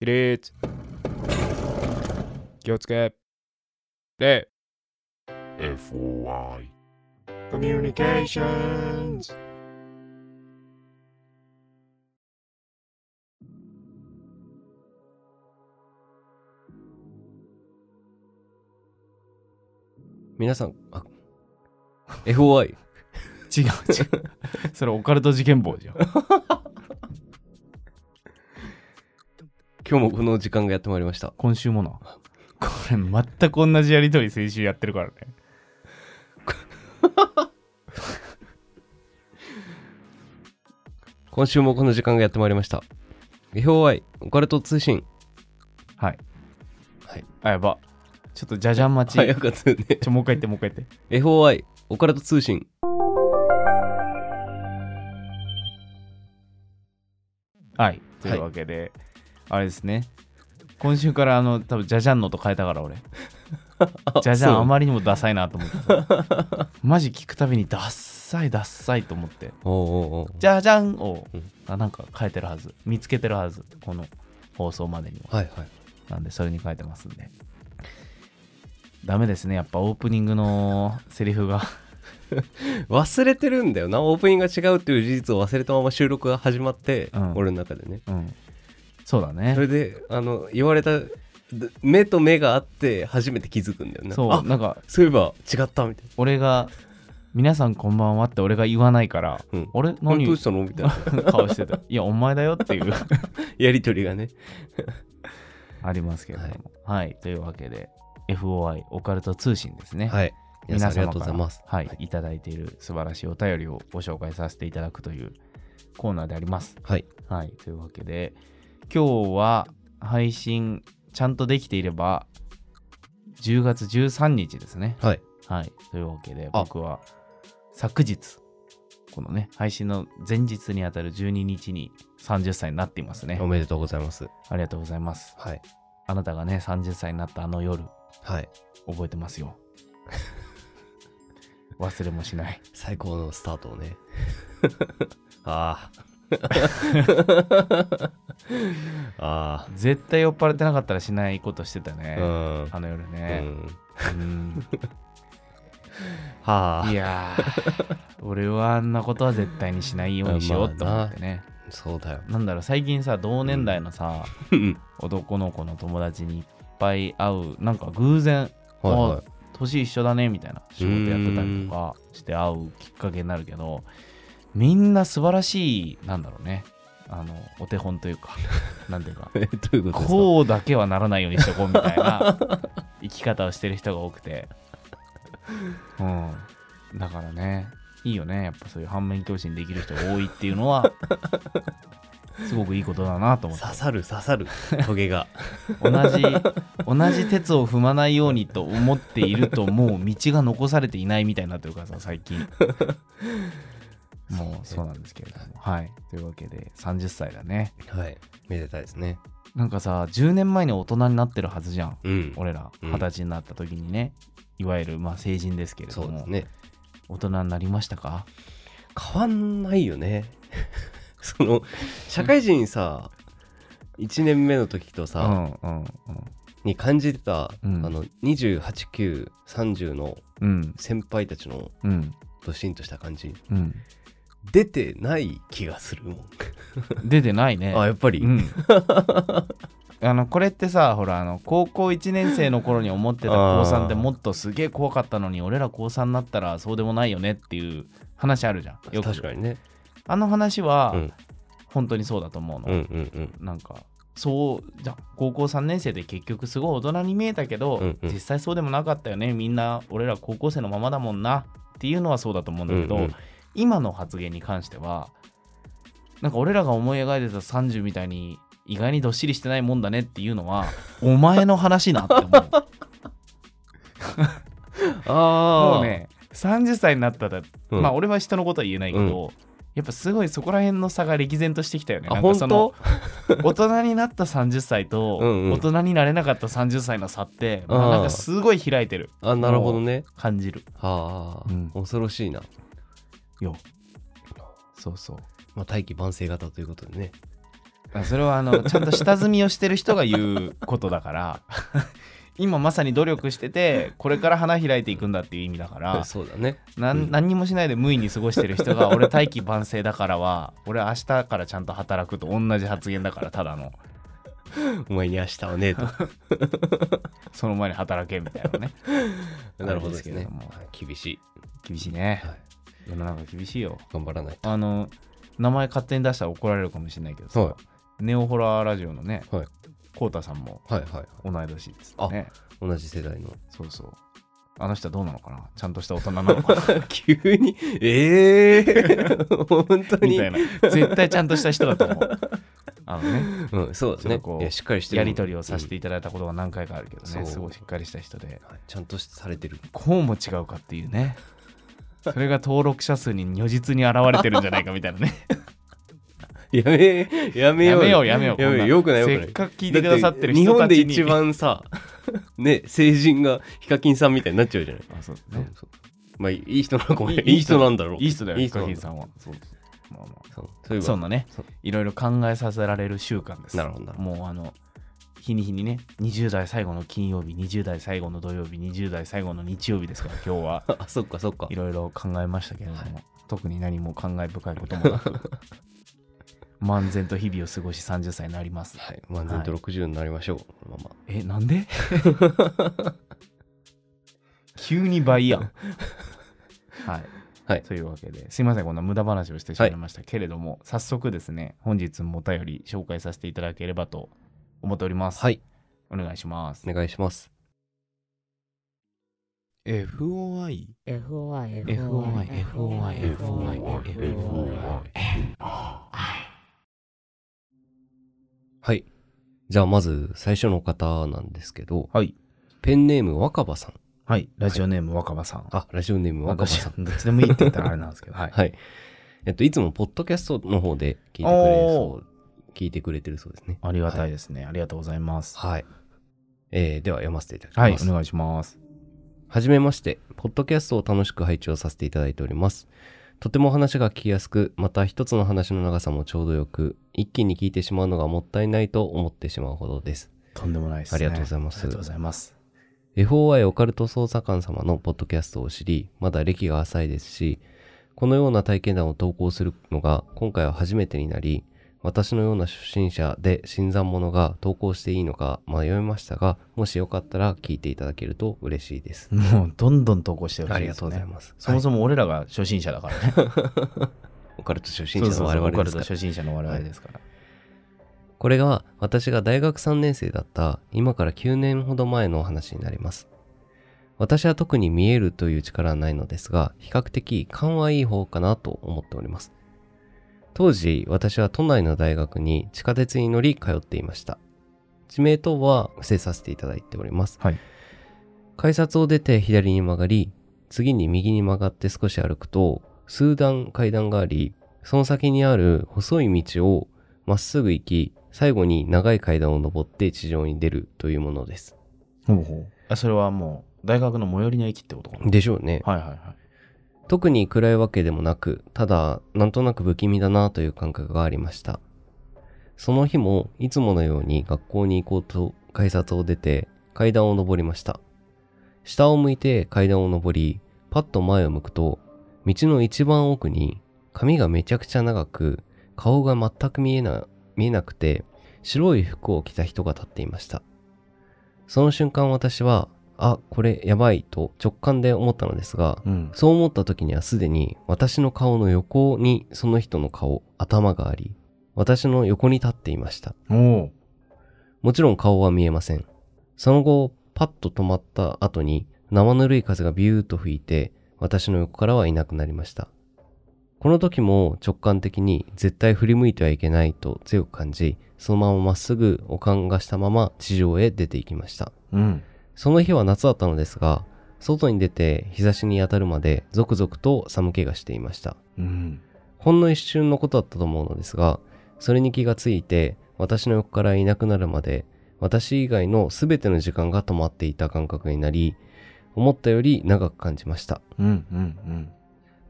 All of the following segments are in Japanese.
起立気をつけ。礼 FOI コミュニケーションズ。皆さん、あ FOI。違う違う。それオカルト事件簿じゃん 今日もこの時間がやってまいりました。今週もなこれ全く同じやりとり先週やってるからね 今週もこの時間がやってまいりました。FOI、オカルト通信。はいはいあやばちょっとじゃじゃん待ち、早かったよね。ちょもう一回言ってもう一回言って FOI、オカルト通信。はいというわけで、あれですね。今週からあの多分じゃじゃんのと変えたから俺。じゃじゃんあまりにもダサいなと思ってさマジ聞くたびにダッサいダッサいと思って。おうおうおう。じゃじゃんを、うなんか変えてるはず。見つけてるはず。この放送までには。はいはい。なんでそれに変えてますんで。ダメですね。やっぱオープニングのセリフが。忘れてるんだよな。オープニングが違うっていう事実を忘れたまま収録が始まって、うん。俺の中でね。うんそうだねそれで、あの、言われた、で目と目があって初めて気づくんだよね。あそうなんかそういえば違ったみたいな。俺が「皆さんこんばんは」って俺が言わないから「うんあれど何うしたの？みたいな。顔してたいやお前だよっていう やりとりがね。ありますけれどもはい、というわけで FOI オカルト通信ですね、はい。皆さんありが皆様からとうございます。はい、いただいている素晴らしいお便りをご紹介させていただくというコーナーでありますはい。はい、というわけで、今日は配信ちゃんとできていれば、10月13日ですね。はい。はい、というわけで、あ僕は昨日、このね、配信の前日にあたる12日に30歳になっていますねお。めでとうございます。ありがとうございます。はい。あなたがね、30歳になったあの夜、はい。覚えてますよ。忘れもしない。最高のスタートをね。ああ。あ絶対酔っ払ってなかったらしないことしてたね。あ。うん。あの夜うね。ん。うんはあ。いやー、俺はあんなことは絶対にしないようにしようと思ってね。そうだよ。なんだろう、最近さ、同年代のさ、うん男の子の友達にいっぱい会う、なんか偶然、はいは年一緒だねみたいな仕事やってたりとかして会うきっかけになるけど、みんな素晴らしい、なんだろうね。あの、お手本というか、なんていうか、こうだけはならないようにしとこうみたいな 生き方をしてる人が多くて。うん。だからね、いいよね。やっぱそういう反面教師にできる人が多いっていうのは、すごくいいことだなと思って。刺さる刺さる。トゲが。同じ、同じ鉄を踏まないようにと思っていると、もう道が残されていないみたいになってるからさ、最近。もうそうなんですけれども。はい。というわけで、30歳だね。はい。めでたいですね。なんかさ、10年前に大人になってるはずじゃん。うん。俺らうん二十歳になった時にね、いわゆるまあ成人ですけれども、ね。大人になりましたか？変わんないよね。その、社会人さ、1年目の時とうさ、んうんに感じてた、うんあの、28、9、30のうん先輩たちのうんドシンとした感じ、うん出てない気がするもん。出てないね。あ、やっぱり？うん。あのこれってさほらあの高校1年生の頃に思ってた高3ってもっとすげえ怖かったのに俺ら高3になったらそうでもないよねっていう話あるじゃん。よく。確かにね。あの話はうん。本当にそうだと思うの、うんうんうん。なんかそうじゃん高校3年生で結局すごい大人に見えたけど、うんうん。実際そうでもなかったよね。みんな俺ら高校生のままだもんな。っていうのはそうだと思うんだけど、うんうん今の発言に関してはなんか俺らが思い描いてた30みたいに意外にどっしりしてないもんだねっていうのはお前の話なって思う。ああ。もうね30歳になったら、うん。まあ俺は人のことは言えないけど、やっぱすごいそこら辺の差が歴然としてきたよね。あ、なんか本その当？大人になった30歳とうんうん。大人になれなかった30歳の差って、なんかすごい開いてる。あ、なるほどね。感じる。はあ、うん。恐ろしいな。よ。そうそう。まあ、大器晩成型ということでね。それはあの ちゃんと下積みをしてる人が言うことだから 今まさに努力しててこれから花開いていくんだっていう意味だからそうだね。何にもしないで無意に過ごしてる人が 俺大器晩成だからは俺明日からちゃんと働くと同じ発言だからただの。お前に明日はねえと。その前に働けみたいなね。なるほどですけれど厳しい、厳しいね。はい、世の中厳しいよ。頑張らないと。あの名前勝手に出したら怒られるかもしれないけどさ、はネオホラーラジオのねはい。コウタさんもはいはい同い年ですね。同じ世代の。そうそう。あの人はどうなのかな？ちゃんとした大人なのかな？急に？ええー、本当に？みたいな。絶対ちゃんとした人だと思う。あのね。うん、そうだね。こうしっかりしてる。やり取りをさせていいただいたことが何回かあるけどそう。ね、すごいしっかりした人で。ちゃんとされてる。こうも違うかっていうねそれが登録者数に如実に現れてるんじゃないかみたいなね。やめやめようやめようやめようよくな。いよくないせっかく聞いてくださってる人たちに本で一番さね成人がヒカキンさんみたいになっちゃうじゃない、あそう。ね。ねまあいい人なのかもねいい人なんだろう。いい人だよヒカキンさんは。そう。まあまあ。そうそんなねいろいろ考えさせられる週間です。なるほど。もうあの日に日にね20代最後の金曜日20代最後の土曜日20代最後の日曜日ですから今日は。ど あそっかそっか。いろいろ考えましたけれども、特に何も感慨深いこともなく 漫然と日々を過ごし30歳になります。はい。漫然と60になりましょう、このまま。えなんで？急に倍やん。はい、はい。というわけですいませんこんな無駄話をしてしまいましたけれども、早速ですね本日もお便り紹介させていただければと思っております。はい。お願いします。お願いします。FOI FOI FOI FOI FOI はい。じゃあまず最初の方なんですけどはい。ペンネーム若葉さん。はい。ラジオネーム若葉さん。あラジオネーム若葉私さん。どっちでもいいって言ったらあれなんですけど。はい。はいえっといつもポッドキャストの方で聞いてくれるそう聞いてくれてるそうですね。ありがたいですね、ありがとうございます。はい、えーでは読ませていただきはいますお願いします。はじめまして、ポッドキャストを楽しく拝聴させていただいております。とても話が聞きやすく、また一つの話の長さもちょうどよく、一気に聞いてしまうのがもったいないと思ってしまうほどです。とんでもないです、ね、ありがとうございます。ありがとうございます。FOI オカルト捜査官様のポッドキャストを知り、まだ歴が浅いですし、このような体験談を投稿するのが今回は初めてになり、私のような初心者で新参者が投稿していいのか迷いましたが、もしよかったら聞いていただけると嬉しいです。もうどんどん投稿してほしいありがです、ね。とうございます。そもそも俺らが初心者だからね。オカルト初心者の我々ですからオカルト初心者の我々ですから。これが私が大学3年生だった今から9年ほど前のお話になります。私は特に見えるという力はないのですが、比較的勘はいい方かなと思っております。当時、私は都内の大学に地下鉄に乗り通っていました。地名等は伏せさせていただいております。はい。改札を出て左に曲がり、次に右に曲がって少し歩くと、数段階段があり、その先にある細い道をまっすぐ行き、最後に長い階段を登って地上に出るというものです。ほうほうあそれはもう大学の最寄りの駅ってことかな？でしょうね。はいはいはい。特に暗いわけでもなく、ただ、なんとなく不気味だなという感覚がありました。その日も、いつものように学校に行こうと改札を出て、階段を登りました。下を向いて階段を登り、パッと前を向くと、道の一番奥に、髪がめちゃくちゃ長く、顔が全く見えな、見えなくて、白い服を着た人が立っていました。その瞬間私は、あ、これやばいと直感で思ったのですが、うん。そう思った時にはすでに私の顔の横にその人の顔、頭があり、私の横に立っていました。もちろん顔は見えません。その後、パッと止まった後に生ぬるい風がビューッと吹いて、私の横からはいなくなりました。この時も直感的に絶対振り向いてはいけないと強く感じ、そのまままっすぐおかんがしたまま地上へ出て行きました。うん。その日は夏だったのですが、外に出て日差しに当たるまでゾクゾクと寒気がしていました。うん。ほんの一瞬のことだったと思うのですが、それに気がついて、私の横からいなくなるまで、私以外の全ての時間が止まっていた感覚になり、思ったより長く感じました。うん。うん。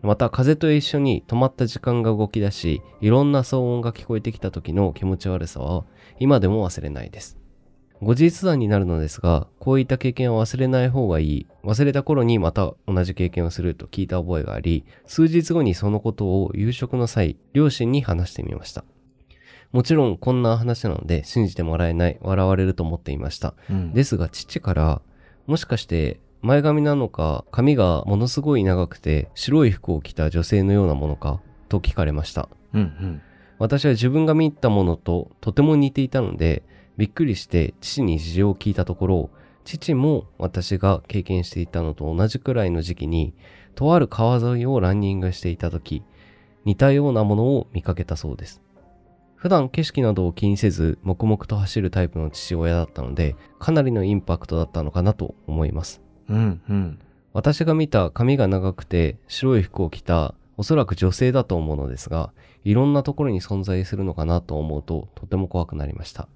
また風と一緒に止まった時間が動き出し、いろんな騒音が聞こえてきた時の気持ち悪さは今でも忘れないです。後日談になるのですが、こういった経験は忘れない方がいい。忘れた頃にまた同じ経験をすると聞いた覚えがあり、数日後にそのことを夕食の際、両親に話してみました。もちろんこんな話なので信じてもらえない、笑われると思っていました。うんですが父から、もしかして前髪なのか髪がものすごい長くて白い服を着た女性のようなものかと聞かれました。うんうん私は自分が見たものととても似ていたので、びっくりして父に事情を聞いたところ、父も私が経験していたのと同じくらいの時期に、とある川沿いをランニングしていた時、似たようなものを見かけたそうです。普段景色などを気にせず黙々と走るタイプの父親だったので、かなりのインパクトだったのかなと思います。うんうん私が見た髪が長くて白い服を着たおそらく女性だと思うのですが、いろんなところに存在するのかなと思うととても怖くなりました。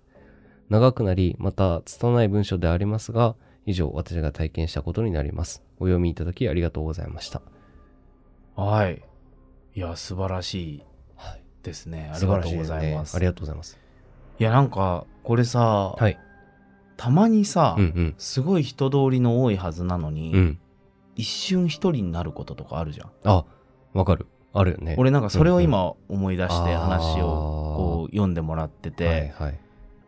長くなり、また拙い文章でありますが、以上私が体験したことになります。お読みいただきありがとうございました。はいいや素晴らしいはい。ですねありがとうございますありがとうございます。いやなんかこれさ、はい。たまにさ、うんうん。すごい人通りの多いはずなのに、うん。一瞬一人になることとかあるじゃんあ、わかる。あるよね。俺なんかそれを今思い出してうんうん話をこう読んでもらってて、はいはい。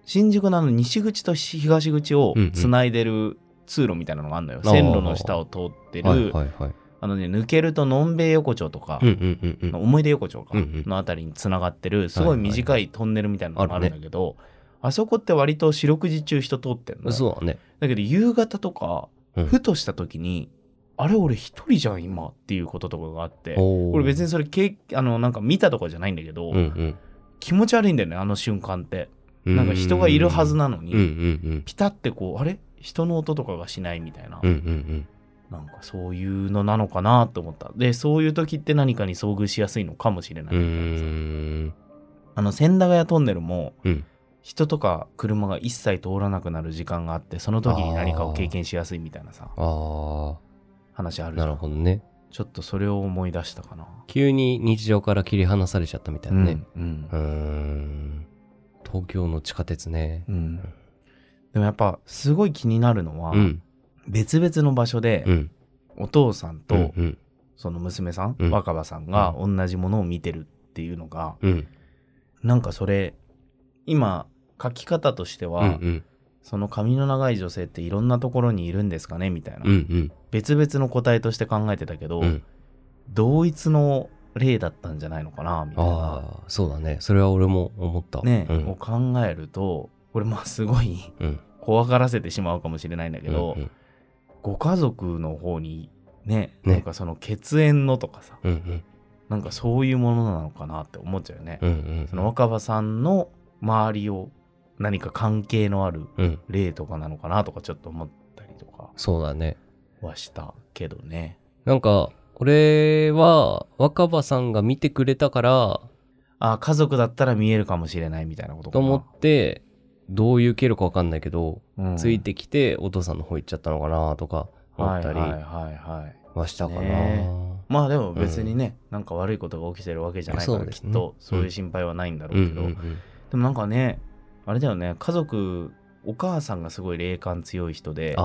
新宿のあの西口と東口をうんうん。つないでる通路みたいなのがあるのよ、あー。線路の下を通ってる、はいはいはい。あのね抜けるとのんべい横丁とか、うんうんうんうん。思い出横丁か、うんうん。のあたりにつながってるすごい短いトンネルみたいなのがあるんだけど、あそこって割と四六時中人通ってんのよ。そうだね。だけど夕方とか、うん。ふとした時にあれ俺一人じゃん今っていうこととかがあって俺別にそれけあのなんか見たとかじゃないんだけど、うんうん。気持ち悪いんだよねあの瞬間ってなんか人がいるはずなのに、うんうんうん。ピタってこうあれ？人の音とかがしないみたいな、うんうんうん。なんかそういうのなのかなと思ったでそういう時って何かに遭遇しやすいのかもしれないうみたい。あの千駄ヶ谷トンネルもうん。人とか車が一切通らなくなる時間があってその時に何かを経験しやすいみたいなさあ話あるじゃんるほどね。ちょっとそれを思い出したかな。急に日常から切り離されちゃったみたいなね。うんうーん。東京の地下鉄ね。うんでもやっぱすごい気になるのは、うん。別々の場所でうん。お父さんとうんうん。その娘さん、うん若葉さんが同じものを見てるっていうのが、うん。なんかそれ今書き方としては、うんうん。その髪の長い女性っていろんなところにいるんですかねみたいな、うんうん。別々の答えとして考えてたけど、うん。同一の例だったんじゃないのかなみたいなああ、そうだね。それは俺も思った。ね、うんを考えるとこれまあすごいうん。怖がらせてしまうかもしれないんだけど、うんうんご家族の方にねねなんかその血縁のとかさうんうん。なんかそういうものなのかなって思っちゃうよね、うんうん。その若葉さんの周りを何か関係のあるうん。例とかなのかなとかちょっと思ったりとかそうだね。はしたけどねなんか、俺は若葉さんが見てくれたから、あ家族だったら見えるかもしれないみたいなことか。なと思って、どういう経路かわかんないけど、うん。ついてきてお父さんの方行っちゃったのかなとか思ったりはいはいはいはいはしたかな。ね。まあでも別にね、なんか悪いことが起きてるわけじゃないから、そうですね。きっとそういう心配はないんだろうんけど、ううんうん。でもなんかねあれだよね家族お母さんがすごい霊感強い人で。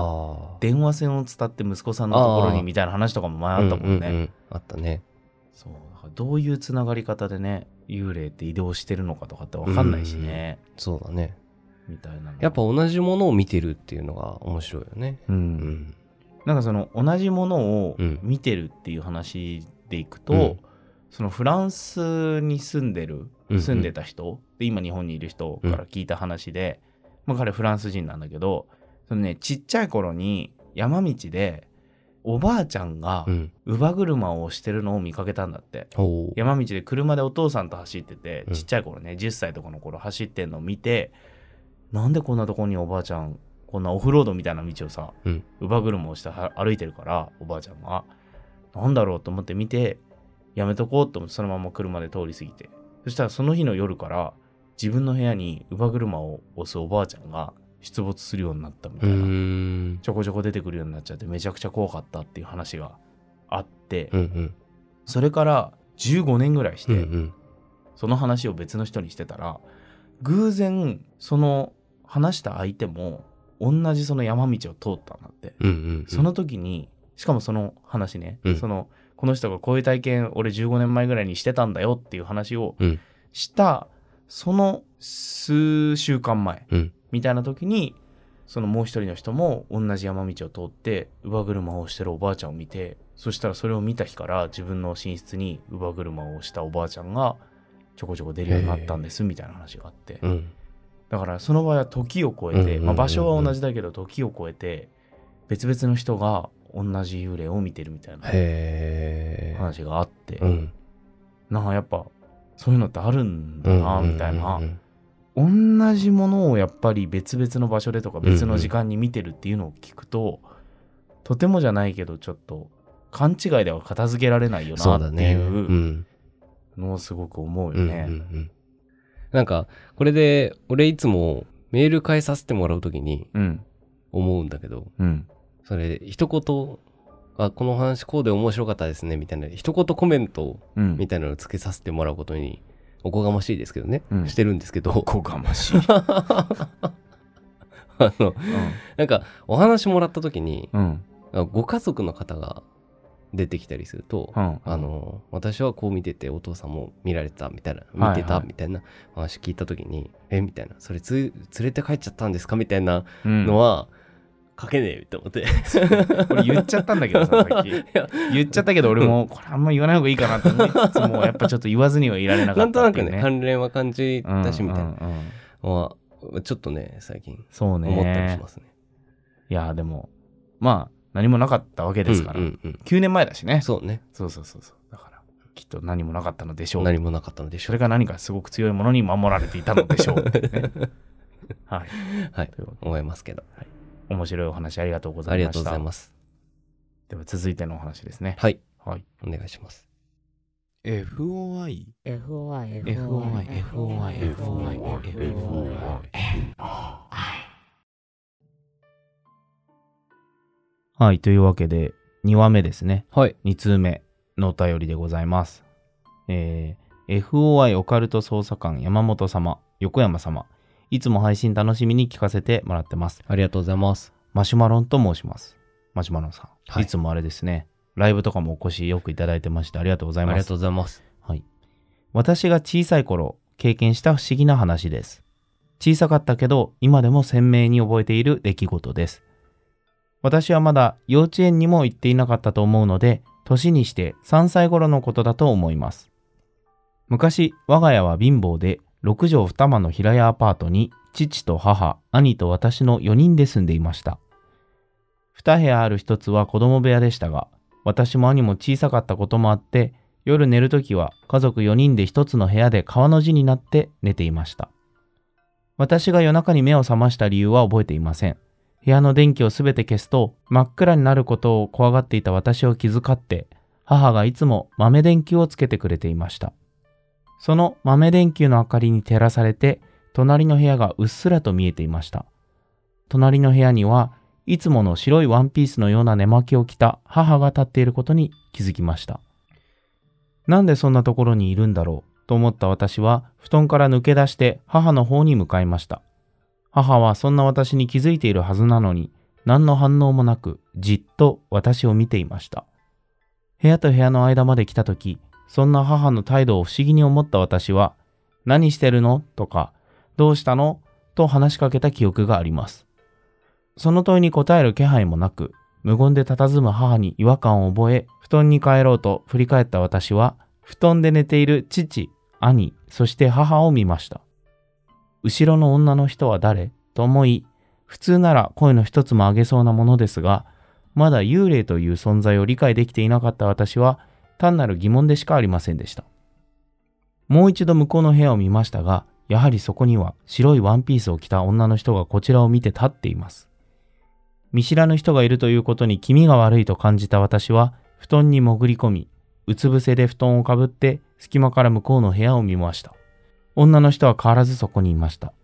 電話線を伝って息子さんのところにみたいな話とかも前あったもんね、うううあったね。そうどういうつながり方でね幽霊って移動してるのかとかって分かんないしね、そうだね。みたいなの。やっぱ同じものを見てるっていうのが面白いよね。うん、うん。なんかその同じものをうん。見てるっていう話でいくと、うん。そのフランスに住んでるうんうん。住んでた人、で今日本にいる人から聞いた話で、まあ、彼フランス人なんだけどそのねちっちゃい頃に山道でおばあちゃんがうん。乳母車をしてるのを見かけたんだって。おう。山道で車でお父さんと走っててうん。ちっちゃい頃ね10歳とかの頃走ってんのを見てなんでこんなとこにおばあちゃんこんなオフロードみたいな道をさうん。乳母車をしては歩いてるからおばあちゃんが。なんだろうと思って見てやめとこうと思ってそのまま車で通り過ぎて。そしたらその日の夜から自分の部屋に乳母車を押すおばあちゃんが出没するようになったみうたいな。ちょこちょこ出てくるようになっちゃってめちゃくちゃ怖かったっていう話があって、うんうん。それから15年ぐらいして、うんうん。その話を別の人にしてたら偶然その話した相手も同じその山道を通ったんだって、うんうんその時にしかもその話ね、うん。そのこの人がこういう体験俺15年前ぐらいにしてたんだよっていう話をうん。したその数週間前うん。みたいな時にそのもう一人の人も同じ山道を通って乳母車を押してるおばあちゃんを見てそしたらそれを見た日から自分の寝室に乳母車を押したおばあちゃんがちょこちょこ出るようになったんですみたいな話があって。うん。だからその場合は時を超えて、場所は同じだけど時を超えて別々の人が同じ幽霊を見てるみたいな話があって、うん。なんかやっぱそういうのってあるんだなみたいな、うん同じものをやっぱり別々の場所でとか別の時間に見てるっていうのを聞くと、とてもじゃないけどちょっと勘違いでは片付けられないよなっていううんのをすごく思ううんうんよね。うんなんかこれで俺いつもメール返させてもらうときにうん。思うんだけどうん。それ一言あこの話こうで面白かったですねみたいな一言コメントうん。みたいなのをつけさせてもらうことにおこがましいですけどね、うんしてるんですけどおこがましい。あのなんかお話もらった時にうん。ご家族の方が出てきたりすると、うん。あの私はこう見ててお父さんも見られてたみたいなはい見てたはいみたいな話聞いた時に、えみたいなそれつ連れて帰っちゃったんですか？みたいなうんのは、書けねえと思って。俺言っちゃったんだけどさ、さっき。や。言っちゃったけど俺もこれあんま言わない方がいいかなと思いつつもやっぱちょっと言わずにはいられなかなんとなくね関連は感じうんたしみたいな。うんうんのはちょっとね最近そうね。思ったりしますね。いやでもまあ何もなかったわけですから、うんうんうん。9年前だしね。そうね。そうそうそうそう。だからきっと何もなかったのでしょう。何もなかったのでしょう。それが何かすごく強いものに守られていたのでしょう、ね。はい。はい。思いますけど面白いお話ありがとうございました。ありがとうございます。では続いてのお話ですね。はい。はい。お願いします。FOI FOI FOI FOI FOI FOI はい。というわけで2話目ですね。はい。2通目のお便りでございます。えー FOI オカルト捜査官山本様、横山様、いつも配信楽しみに聞かせてもらってます。ありがとうございますマシュマロンと申します。マシュマロンさん、はいい、つもあれですね、ライブとかもお越しよくいただいてましてありがとうございますありがとう。ございますはい。私が小さい頃、経験した不思議な話です。小さかったけど、今でも鮮明に覚えている出来事です。私はまだ幼稚園にも行っていなかったと思うので、年にして3歳頃のことだと思います。昔、我が家は貧乏で、6畳2間の平屋アパートに、父と母、兄と私の4人で住んでいました。2部屋ある1つは子供部屋でしたが、私も兄も小さかったこともあって、夜寝るときは家族4人で1つの部屋で川の字になって寝ていました。私が夜中に目を覚ました理由は覚えていません。部屋の電気をすべて消すと真っ暗になることを怖がっていた私を気遣って、母がいつも豆電球をつけてくれていました。その豆電球の明かりに照らされて、隣の部屋がうっすらと見えていました。隣の部屋にはいつもの白いワンピースのような寝巻きを着た母が立っていることに気づきました。なんでそんなところにいるんだろうと思った私は布団から抜け出して母の方に向かいました。母はそんな私に気づいているはずなのに何の反応もなくじっと私を見ていました。部屋と部屋の間まで来た時、そんな母の態度を不思議に思った私は何してるの？とかどうしたの？と話しかけた記憶があります。その問いに答える気配もなく無言で佇む母に違和感を覚え、布団に帰ろうと振り返った私は、布団で寝ている父、兄、そして母を見ました。後ろの女の人は誰？と思い、普通なら声の一つも上げそうなものですが、まだ幽霊という存在を理解できていなかった私は、単なる疑問でしかありませんでした。もう一度向こうの部屋を見ましたが、やはりそこには白いワンピースを着た女の人がこちらを見て立っています。見知らぬ人がいるということに気味が悪いと感じた私は布団に潜り込み、うつ伏せで布団をかぶって隙間から向こうの部屋を見ました。女の人は変わらずそこにいました。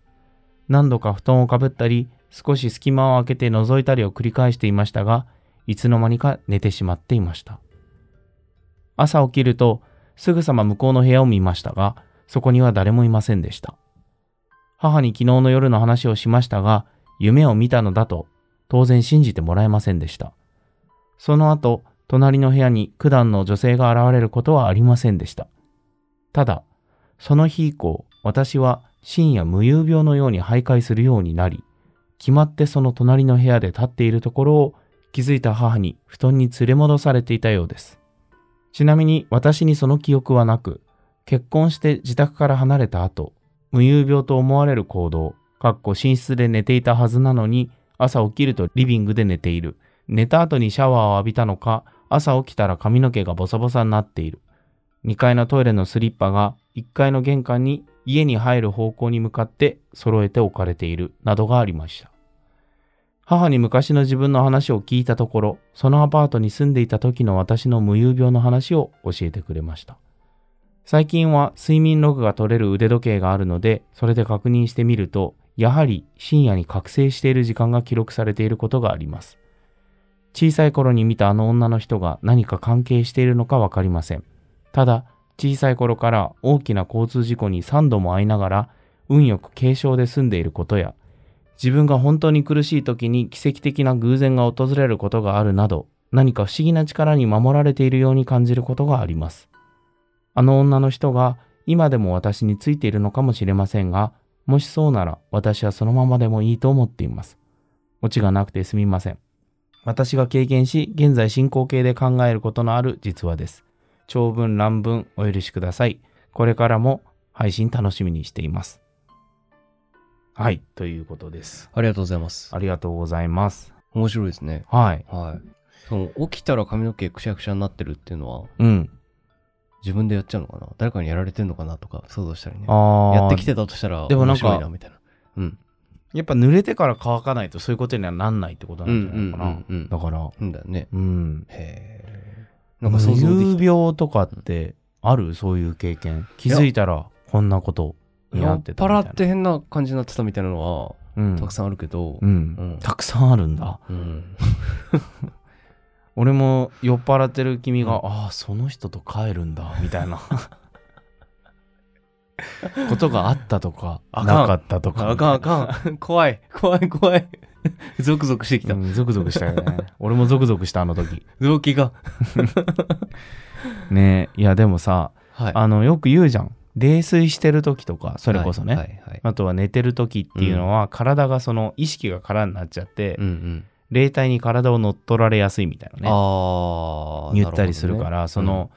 何度か布団をかぶったり、少し隙間を開けて覗いたりを繰り返していましたが、いつの間にか寝てしまっていました。朝起きるとすぐさま向こうの部屋を見ましたが、そこには誰もいませんでした。母に昨日の夜の話をしましたが、夢を見たのだと当然信じてもらえませんでした。その後、隣の部屋に九段の女性が現れることはありませんでした。ただ、その日以降、私は深夜無遊病のように徘徊するようになり、決まってその隣の部屋で立っているところを気づいた母に布団に連れ戻されていたようです。ちなみに私にその記憶はなく、結婚して自宅から離れた後、無遊病と思われる行動、かっこ寝室で寝ていたはずなのに、朝起きるとリビングで寝ている。寝た後にシャワーを浴びたのか、朝起きたら髪の毛がボサボサになっている。2階のトイレのスリッパが1階の玄関に家に入る方向に向かって揃えて置かれているなどがありました。母に昔の自分の話を聞いたところ、そのアパートに住んでいた時の私の無遊病の話を教えてくれました。最近は睡眠ログが取れる腕時計があるので、それで確認してみると、やはり深夜に覚醒している時間が記録されていることがあります。小さい頃に見たあの女の人が何か関係しているのかわかりません。ただ、小さい頃から大きな交通事故に3度も遭いながら、運よく軽傷で済んでいることや、自分が本当に苦しい時に奇跡的な偶然が訪れることがあるなど、何か不思議な力に守られているように感じることがあります。あの女の人が今でも私についているのかもしれませんが、もしそうなら私はそのままでもいいと思っています。オチがなくてすみません。私が経験し、現在進行形で考えることのある実話です。長文乱文お許しください。これからも配信楽しみにしています。はい、ということです。ありがとうございます。ありがとうございます。面白いですね。はい。はい。その起きたら髪の毛くしゃくしゃになってるっていうのは、うん。自分でやっちゃうのかな？誰かにやられてんのかな？とか想像したりね。ああ。やってきてたとしたら、でもなんかみたいな。うん。やっぱ濡れてから乾かないとそういうことにはなんないってことなんじゃないかな。うんうんうんうんだから、うんだよね。うん。へえ。なんか想像で無き遊病とかってある？そういう経験。気づいたらこんなことにな酔っってたみたいな。払って変な感じになってたみたいなのは、うん、たくさんあるけどう、ん、うんたくさんあるんだ。うん。俺も酔っ払ってる君が、ああ、その人と帰るんだ、みたいな。ことがあったとか、なかったとか。あかんあかん。怖い。怖い怖い。ゾクゾクしてきた。うん、ゾクゾクしたよね。俺もゾクゾクした、あの時。臓器が。ねえ、いや、でもさ、はい。あの、よく言うじゃん。泥酔してる時とか、それこそね。はいはいはい。あとは寝てる時っていうのは、体がその意識が空になっちゃって、うんうん。霊体に体を乗っ取られやすいみたいなね。言ったりするかなら、ねその、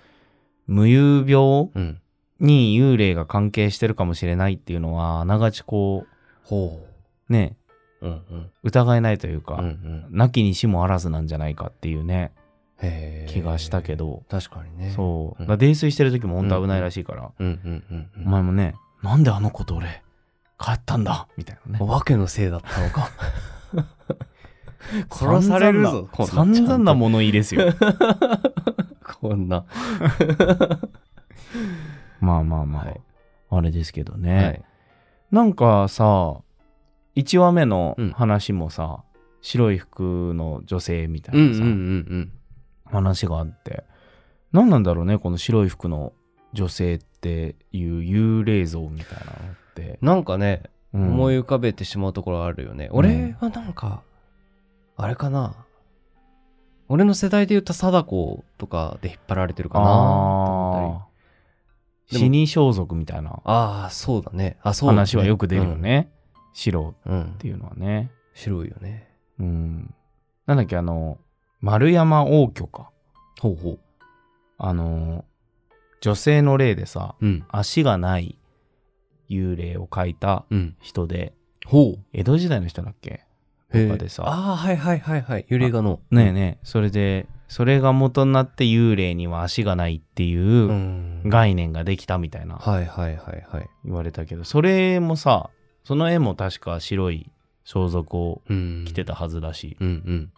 無遊病うん、うん。に幽霊が関係してるかもしれないっていうのは、あながちこほう、ね、う。うんうん。疑えないというか、うんうん。なきにしもあらずなんじゃないかっていうね。気がしたけど、確かにね。そう。うん泥酔してる時も本当危ないらしいから、うんうんうんうん。お前もね、なんであの子と俺、帰ったんだみたいなね。お化けのせいだったのか。殺されるぞ、散々な物言いですよ。こんな。まあまあまあ、はいあれですけどはね。い。なんかさ、1話目のうん話もさ、白い服の女性みたいなさ、うんうんうん話があって、何なんだろうね、この白い服の女性っていう幽霊像みたいなのって。うん。なんかね、うん思い浮かべてしまうところあるよね。俺はなんか、あれかな。俺の世代で言った貞子とかで引っ張られてるかなと思ったり。死に装束みたいなああ、そうだね。あ、そうだね話はよく出るよ。ね。白うん。うんっていうのはね。白いよね。うん。なんだっけ、あの、丸山王居か。ほうほう。あの、女性の霊でさ、うん。足がない幽霊を描いたうん。人で、ほう。江戸時代の人だっけ？へとかでさああ、はいはいはいはい。幽霊画の。ねえねえ、それで、それが元になって幽霊には足がないっていううん概念ができたみたいなはいはいはいはい。言われたけど、それもさ、その絵も確か白い装束をうん。着てたはずだし、うんうん。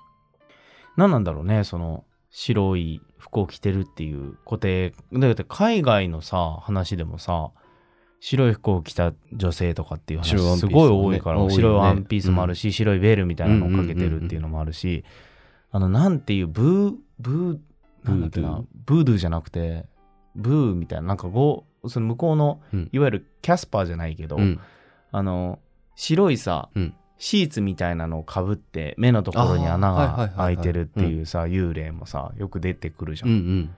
何なんだろうね、その白い服を着てるっていう固定。だって海外のさ、話でもさ、白い服を着た女性とかっていう話すごい多いから、白いワンピースもあるし、白いベールみたいなのをかけてるっていうのもあるし、あの、なんていう、ブー、ブー、なんだっけな、ブードゥ。ーじゃなくて、ブーみたいな、なんかご、その向こうの、うん。いわゆるキャスパーじゃないけど、うん。あの、白いさ、うんシーツみたいなのをかぶって、目のところに穴が開いてるっていうさ、幽霊もさ、よく出てくるじゃ。うんん。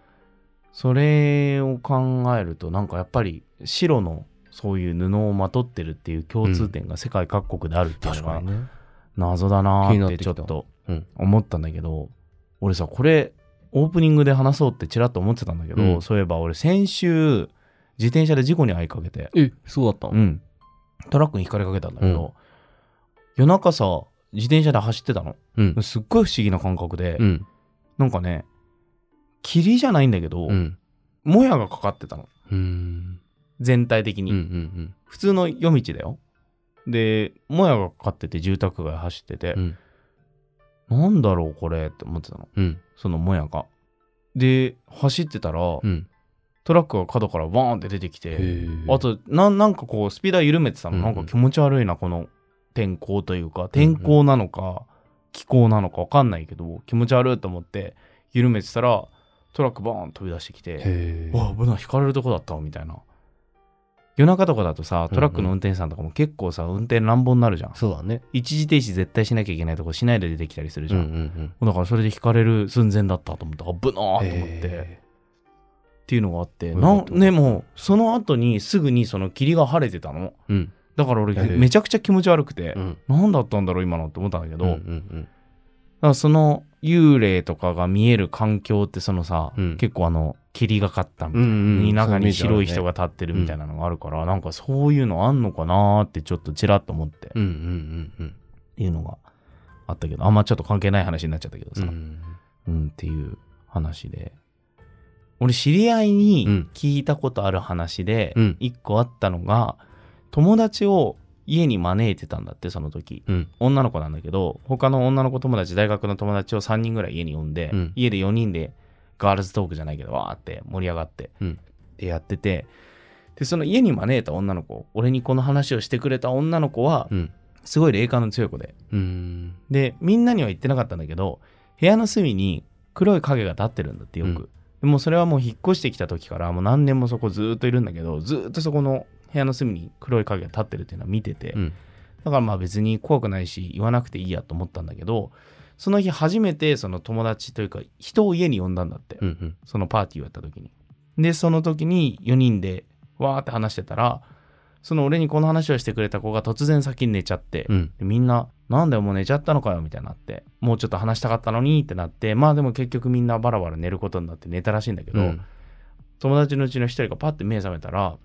それを考えると、なんかやっぱり白のそういう布をまとってるっていう共通点が世界各国であるっていうのが。謎だなーってちょっとうん。思ったんだけど、俺さ、これオープニングで話そうってちらっと思ってたんだけど、うん。そういえば俺先週自転車で事故に遭いかけて、え、そうだったの？うん、トラックにひかれかけたんだけど、夜中さ、自転車で走ってたの。うん。すっごい不思議な感覚で、うん。なんかね、霧じゃないんだけど、うん。もやがかかってたの。うん。全体的に。うんうん普通の夜道だよ。で、もやがかかってて住宅街走っててう、ん。なんだろうこれって思ってたの。うん。そのもやが。で、走ってたら、うん。トラックが角からバーンって出てきて、へあ、とな、なんかこう、スピーダー緩めてたの。うんうんなんか気持ち悪いな、この天候というか、天候なのか、気候なのか分かんないけど、気持ち悪いと思って、緩めてたら、トラックバーン飛び出してきて、わ、危ない、引かれるとこだったわみたいな。夜中とかだとさ、トラックの運転手さんとかも結構さ、運転乱暴になるじゃん。そうだね。一時停止絶対しなきゃいけないとこしないで出てきたりするじゃん。だからそれで引かれる寸前だったと思って、危なーと思うん。って。へっていうのがあって、なったねもうその後にすぐにその霧が晴れてたのーうん。だから俺めちゃくちゃ気持ち悪くて、うん。何だったんだろう今のって思ったんだけど、うんうだかんらその幽霊とかが見える環境ってそのさ、うん結構あの霧がかったみたいな、うん。うんうん。中に白い人が。が立ってるみたいなのがあるから、なんかそういうのあんのかなーってちょっとちらっと思って、っうんうんうんていうのがあったけどあんまちょっと関係ない話になっちゃったけどさ、うん。うん。うん、っていう話で。俺、知り合いにうん聞いたことある話でうん、一個あったのが、友達を家に招いてたんだって、その時。うん。女の子なんだけど、他の女の子友達、大学の友達を3人ぐらい家に呼んで、うん家で4人でガールズトークじゃないけど、わーって盛り上がって、うんでやってて、で、その家に招いた女の子、俺にこの話をしてくれた女の子は、うん。すごい霊感の強い子で、うん。で、みんなには言ってなかったんだけど、部屋の隅に黒い影が立ってるんだってよく。もうそれはもう引っ越してきた時からもう何年もそこずーっといるんだけど、ずーっとそこの部屋の隅に黒い影が立ってるっていうのは見てて、うん。だからまあ別に怖くないし言わなくていいやと思ったんだけど、その日初めてその友達というか人を家に呼んだんだって、うんうん。そのパーティーをやった時に。で、その時に4人でわーって話してたら、その俺にこの話をしてくれた子が突然先に寝ちゃって、うん。でみんな、なんだよ、もう寝ちゃったのかよ、みたいになって、もうちょっと話したかったのにってなって、まあでも結局みんなバラバラ寝ることになって寝たらしいんだけど、うん。友達のうちの一人がパッて目覚めたら、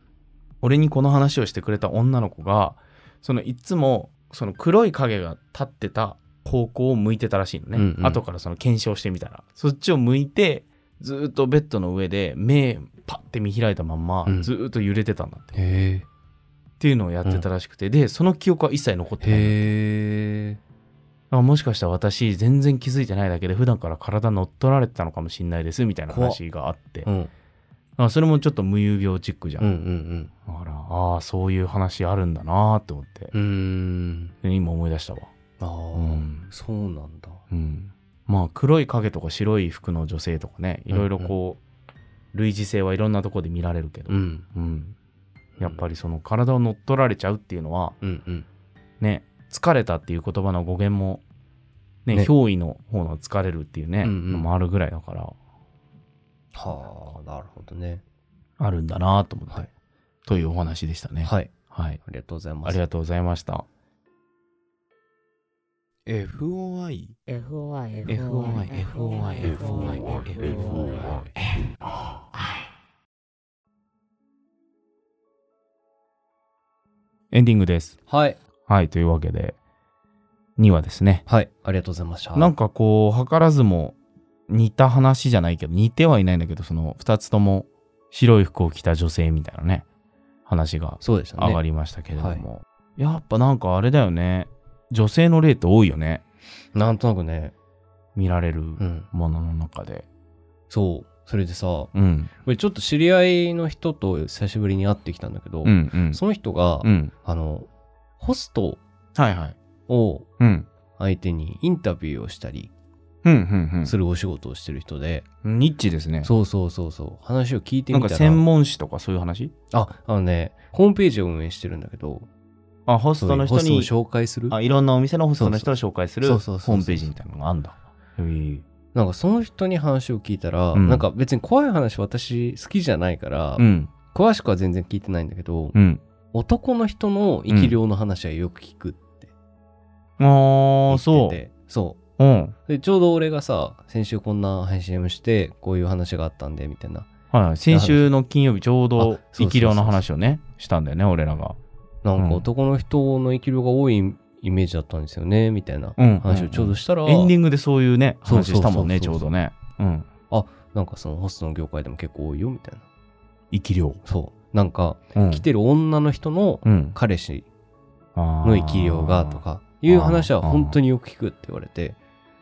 俺にこの話をしてくれた女の子が、そのいつも、その黒い影が立ってた方向を向いてたらしいのね。うんうん後からその検証してみたら。そっちを向いて、ずーっとベッドの上で目パッて見開いたまんまうんずーっと揺れてたんだって、っへていうのをやってたらしくて、でその記憶は一切残っえ。てないもしかしたら私全然気づいてないだけで普段から体乗っ取られてたのかもしれないですみたいな話があってうん。あそれもちょっと無遊病チックじゃん、うんうんだからああそういう話あるんだなーって思って。うん。今思い出したわ。ああ、うん。そうなんだ。うん。まあ黒い影とか白い服の女性とかねいろいろこう、類似性はいろんなところで見られるけど、うん。うん。やっぱりその体を乗っ取られちゃうっていうのはうんうん。ね疲れたっていう言葉の語源もねね。憑依の方の疲れるっていうね、うんうん。のもあるぐらいだからはあ、なるほどね。あるんだなと思って、はいというお話でしたね。はい。はい。ありがとうございます。ありがとうございました。FOI FOI FOI FOI FOI FOI エンディングです。はい。はい。というわけで、2話ですね。はい。ありがとうございました。なんかこう、図らずも似た話じゃないけど、似てはいないんだけど、その2つとも白い服を着た女性みたいなね、話が。上がりましたけれども、やっぱなんかあれだよね。女性の例って多いよね。なんとなくね。見られるうん。ものの中で。そう。それでさ、こうん。れちょっと知り合いの人と久しぶりに会ってきたんだけど、うんうん。その人が、うん。あの、ホストはいはい。をうん。相手にインタビューをしたり、うんうんするお仕事をしてる人で、うん。ニッチですね。そうそうそうそう、話を聞いてなんかみたら、専門誌とかそういう話？あ、あのね、ホームページを運営してるんだけど、あ、ホストの人ホストをに、紹介する？あ、いろんなお店のホストの人を紹介するホームページみたいなのがあんだ。へえ。なんかその人に話を聞いたら、うんなんか別に怖い話私好きじゃないから、うん。詳しくは全然聞いてないんだけど、うん。男の人の生き量の話はよく聞くってあ言あ、そう。そう。うん。で、ちょうど俺がさ、先週こんな配信をして、こういう話があったんで、みたいな。はい。先週の金曜日ちょうど生き量の話をね、したんだよね、俺らが。なんうんか男の人の生き量が多いイメージだったんですよね、みたいなうん話をちょうどしたら、エンディングでそういうね、話したもんね、ちょうどね。うん。なんかそのホストの業界でも結構多いよ、みたいな。生き量。そう。なんか、うん来てる女の人のうん。彼氏のの生き量がと。か、いう話は本当によく聞くって言われて、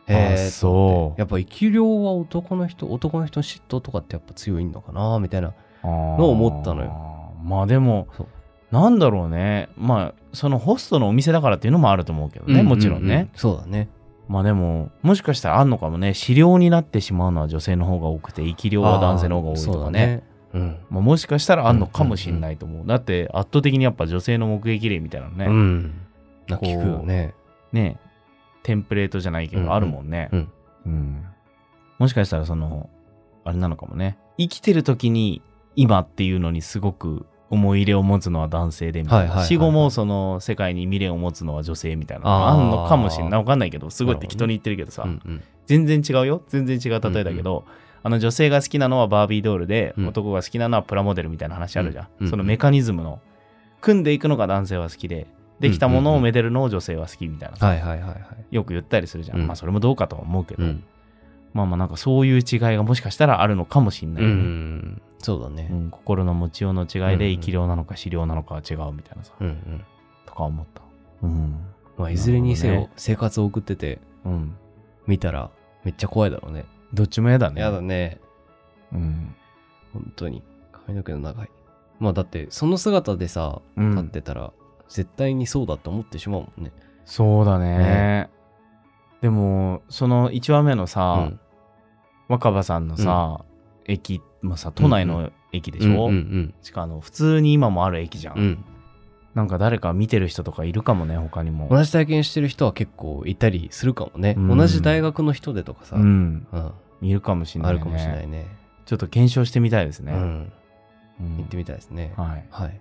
あーへーそうやっぱ生き量は男の人、男の人の嫉妬とかってやっぱ強いのかな、みたいな。のの思ったのよ。まあでもなんだろうね。まあ、そのホストのお店だからっていうのもあると思うけどね、もちろんね。。そうだね。まあでも、もしかしたらあんのかもね。飼料になってしまうのは女性の方が多くて、生き量は男性の方が多いとあーそうだかね。。うん。まあ、もしかしたらあんのかもしれないと思う。だって圧倒的にやっぱ女性の目撃例みたいなのね、うん。聞くよね。ね、テンプレートじゃないけうんうんどあるもんね。うんうんもしかしたらその、あれなのかもね。生きてる時に今っていうのにすごく思い入れを持つのは男性で死後もその世界に未練を持つのは女性みたいなあんのかもしれない。わかんないけど、すごい適当に言ってるけどさ、うんうん。全然違うよ。全然違う例えだけど、あの女性が好きなのはバービードールで、うん男が好きなのはプラモデルみたいな話あるじゃん。うんそのメカニズムの、組んでいくのが男性は好きで、できたものをめでるのを女性は好きみたいなさ、はいはいはいはい。よく言ったりするじゃん。うんまあそれもどうかとは思うけど、うん。まあまあなんかそういう違いがもしかしたらあるのかもしれなういよね、ん。そうだねう。ん心の持ちようの違いで生き量なのか死量なのかは違うみたいなさ、うんうん。とか思った。うん。まあ、いずれにせよ生活を送っててうん。見たらめっちゃ怖いだろうね。どっちも嫌だね。やだね。うん。本当に。髪の毛の長い。まあだってその姿でさ、うん立ってたら絶対にそうだって思ってしまうもんね。そうだね。ねでも、その1話目のさ、うん若葉さんのさ、駅もさ、都内の駅でしょ、うんうんしかも普通に今もある駅じゃん。うん。うんなんか誰か見てる人とかいるかもね、他にも。同じ体験してる人は結構いたりするかもね。うん同じ大学の人でとかさ、ううんん。いるかもしれない、ね。あるかもしれないね。ちょっと検証してみたいですね。うん。うん行ってみたいですね。はい。はい。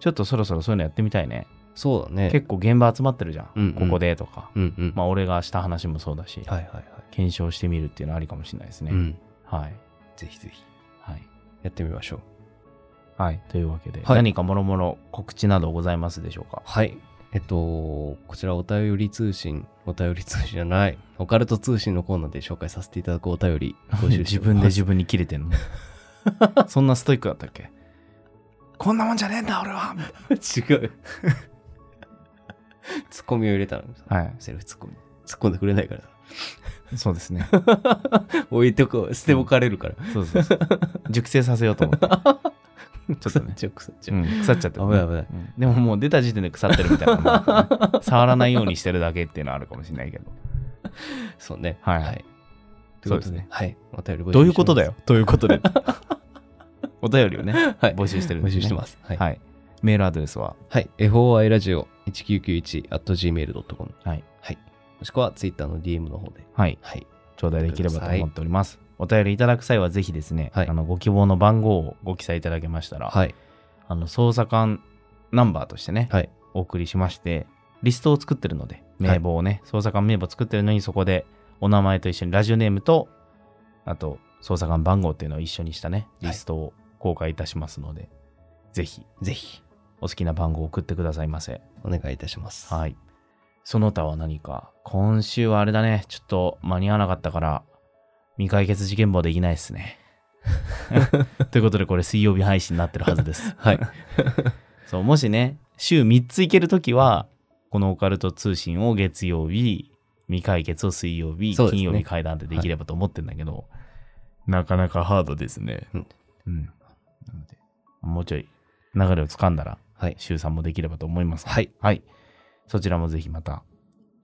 ちょっとそろそろそういうのやってみたいね。そうだね。結構現場集まってるじゃん。うんうんここでとか。うんうん。まあ俺がした話もそうだし、はいはいはい。検証してみるっていうのはありかもしれないですね。うん。はい。ぜひぜひはい。やってみましょう。はい。というわけで、はい何かもろもろ告知などございますでしょうか？はい。えっと、こちらお便り通信、お便り通信じゃない、オカルト通信のコーナーで紹介させていただくお便り募集して自おります 分で自分に切れてんの？そんなストイックだったっけ？こんなもんじゃねえんだ俺は違う。ツッコミを入れたのはい。セルフツッコミ。突っ込んでくれないからさ。そうですね。置いてこう、捨て置かれるから。そうそうそう。熟成させようと思って。ちょっとね。腐っちゃう、腐っちゃう。うん、腐っちゃってる、危ない危ないうんでももう出た時点で腐ってるみたいなね 触らないようにしてるだけっていうのはあるかもしれないけど。そうね。はいということそうですねはい。お便り募集どういうことだよ。よということで。お便りをね、はい。募集してるん募です、ね。集してます。はい。はい。メールアドレスは、はい。FOI ラジオ 1991.gmail.com。はい。はい。もしくは Twitter の DM の方で。はい。はい。頂戴できればと思っております。お便りいただく際はぜひですね、はいあのご希望の番号をご記載いただけましたら、はい。あの捜査官ナンバーとしてね、はい。お送りしまして、リストを作ってるので、名簿をね、捜査官名簿作ってるのにそこでお名前と一緒にラジオネームと、あと捜査官番号っていうのを一緒にしたね、リストを公開いたしますので、ぜひぜひ、お好きな番号を送ってくださいませ。お願いいたします。はい。その他は何か？今週はあれだね、ちょっと間に合わなかったから、未解決事件簿できないですね。ということで、これ水曜日配信になってるはずです。はい。そう、もしね、週3つ行けるときは、このオカルト通信を月曜日、未解決を水曜日、ね金曜日会談でできればと思ってんだけど、なかなかハードですね。うん。うん。なので、もうちょい流れをつかんだら、はい。週3もできればと思います。はい。はい。そちらもぜひまた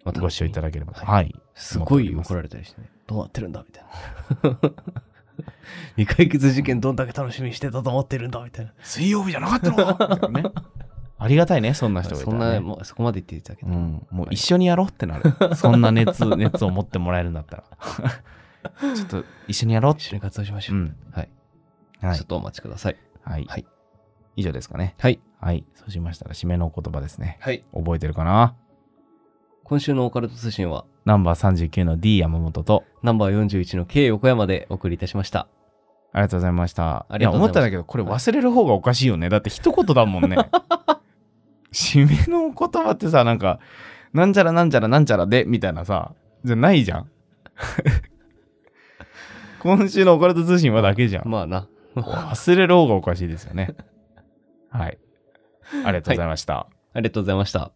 ご視聴いただければと。ははい。すごい怒られたりしてね。どうなってるんだみたいな。未解決事件どんだけ楽しみにしてたと思ってるんだみたいな。水曜日じゃなかったのか。ありがたいね、そんな人がいたら、ね。そんな、もうそこまで言っていただけたらうん、もう一緒にやろうってなる。そんな熱、熱を持ってもらえるんだったら。ちょっと一緒にやろうって。一緒に活動しましょう。うん。はい。はいちょっ。とお待ちください。はい。はい以上ですかね。はい。はい。そうしましたら、締めの言葉ですね。はい。覚えてるかな？今週のオカルト通信は、ナンバー39の D 山本と、ナンバー41の K 横山でお送りいたしました。ありがとうございました。ありがとうございや思ったんだけど、これ忘れる方がおかしいよね。だって一言だもんね。締めの言葉ってさ、なんか、なんちゃらなんちゃらなんちゃらで、みたいなさ、じゃないじゃん。今週のオカルト通信はだけじゃん。まあな。忘れる方がおかしいですよね。はい。ありがとうございました。ありがとうございました。